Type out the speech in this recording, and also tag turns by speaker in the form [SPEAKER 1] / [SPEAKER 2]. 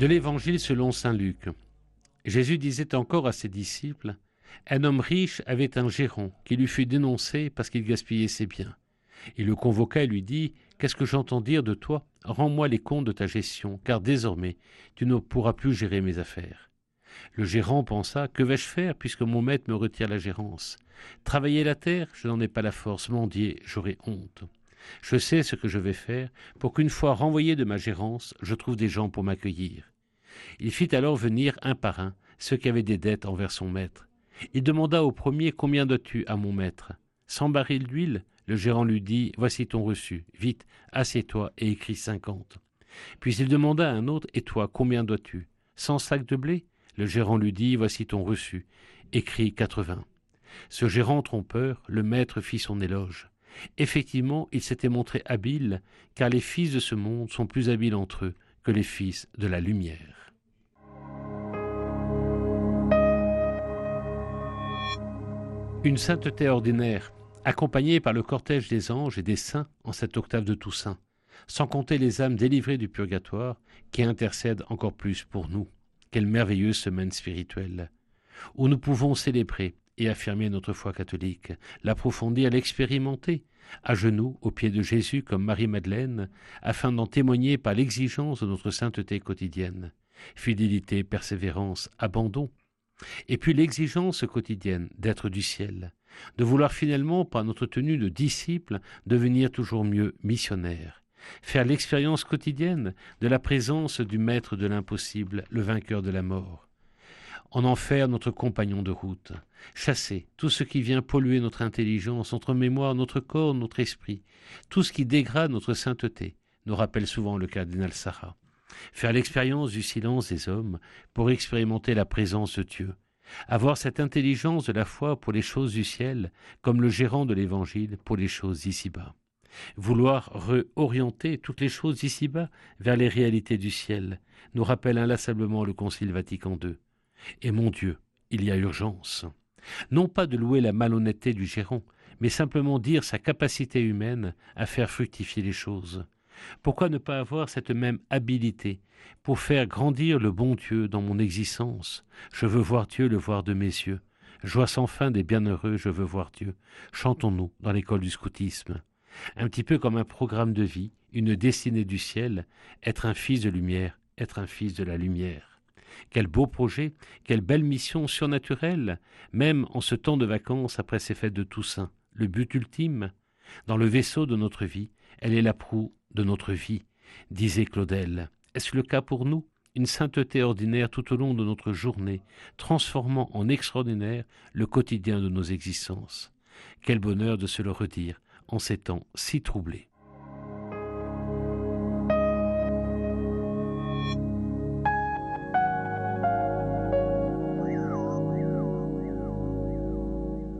[SPEAKER 1] De l'Évangile selon Saint Luc. Jésus disait encore à ses disciples, Un homme riche avait un gérant qui lui fut dénoncé parce qu'il gaspillait ses biens. Il le convoqua et lui dit, Qu'est-ce que j'entends dire de toi? Rends-moi les comptes de ta gestion, car désormais tu ne pourras plus gérer mes affaires. Le gérant pensa, Que vais-je faire puisque mon maître me retire la gérance? Travailler la terre, je n'en ai pas la force, mendier, j'aurai honte. Je sais ce que je vais faire pour qu'une fois renvoyé de ma gérance, je trouve des gens pour m'accueillir. Il fit alors venir un par un ceux qui avaient des dettes envers son maître. Il demanda au premier Combien dois-tu à mon maître? Cent barils d'huile? Le gérant lui dit Voici ton reçu. Vite, assieds-toi et écris cinquante. Puis il demanda à un autre Et toi, combien dois-tu? Cent sacs de blé? Le gérant lui dit Voici ton reçu. Écris quatre-vingts. Ce gérant trompeur, le maître fit son éloge. Effectivement, il s'était montré habile, car les fils de ce monde sont plus habiles entre eux que les fils de la lumière. Une sainteté ordinaire, accompagnée par le cortège des anges et des saints en cette octave de Toussaint, sans compter les âmes délivrées du purgatoire, qui intercèdent encore plus pour nous. Quelle merveilleuse semaine spirituelle, où nous pouvons célébrer et affirmer notre foi catholique, l'approfondir, l'expérimenter, à genoux aux pieds de Jésus comme Marie-Madeleine, afin d'en témoigner par l'exigence de notre sainteté quotidienne. Fidélité, persévérance, abandon. Et puis l'exigence quotidienne d'être du ciel, de vouloir finalement, par notre tenue de disciple, devenir toujours mieux missionnaire, faire l'expérience quotidienne de la présence du Maître de l'impossible, le vainqueur de la mort, en en faire notre compagnon de route, chasser tout ce qui vient polluer notre intelligence, notre mémoire, notre corps, notre esprit, tout ce qui dégrade notre sainteté, nous rappelle souvent le cardinal Sarah. Faire l'expérience du silence des hommes pour expérimenter la présence de Dieu, avoir cette intelligence de la foi pour les choses du ciel, comme le gérant de l'Évangile pour les choses d'ici-bas. Vouloir réorienter toutes les choses d'ici-bas vers les réalités du ciel, nous rappelle inlassablement le Concile Vatican II. Et mon Dieu, il y a urgence. Non pas de louer la malhonnêteté du gérant, mais simplement dire sa capacité humaine à faire fructifier les choses. Pourquoi ne pas avoir cette même habileté pour faire grandir le bon Dieu dans mon existence? Je veux voir Dieu le voir de mes yeux. Joie sans fin des bienheureux, je veux voir Dieu. Chantons-nous dans l'école du scoutisme. Un petit peu comme un programme de vie, une destinée du ciel, être un fils de lumière, être un fils de la lumière. Quel beau projet, quelle belle mission surnaturelle, même en ce temps de vacances après ces fêtes de Toussaint. Le but ultime, dans le vaisseau de notre vie, elle est la proue de notre vie, disait Claudel. Est-ce le cas pour nous? Une sainteté ordinaire tout au long de notre journée, transformant en extraordinaire le quotidien de nos existences. Quel bonheur de se le redire en ces temps si troublés.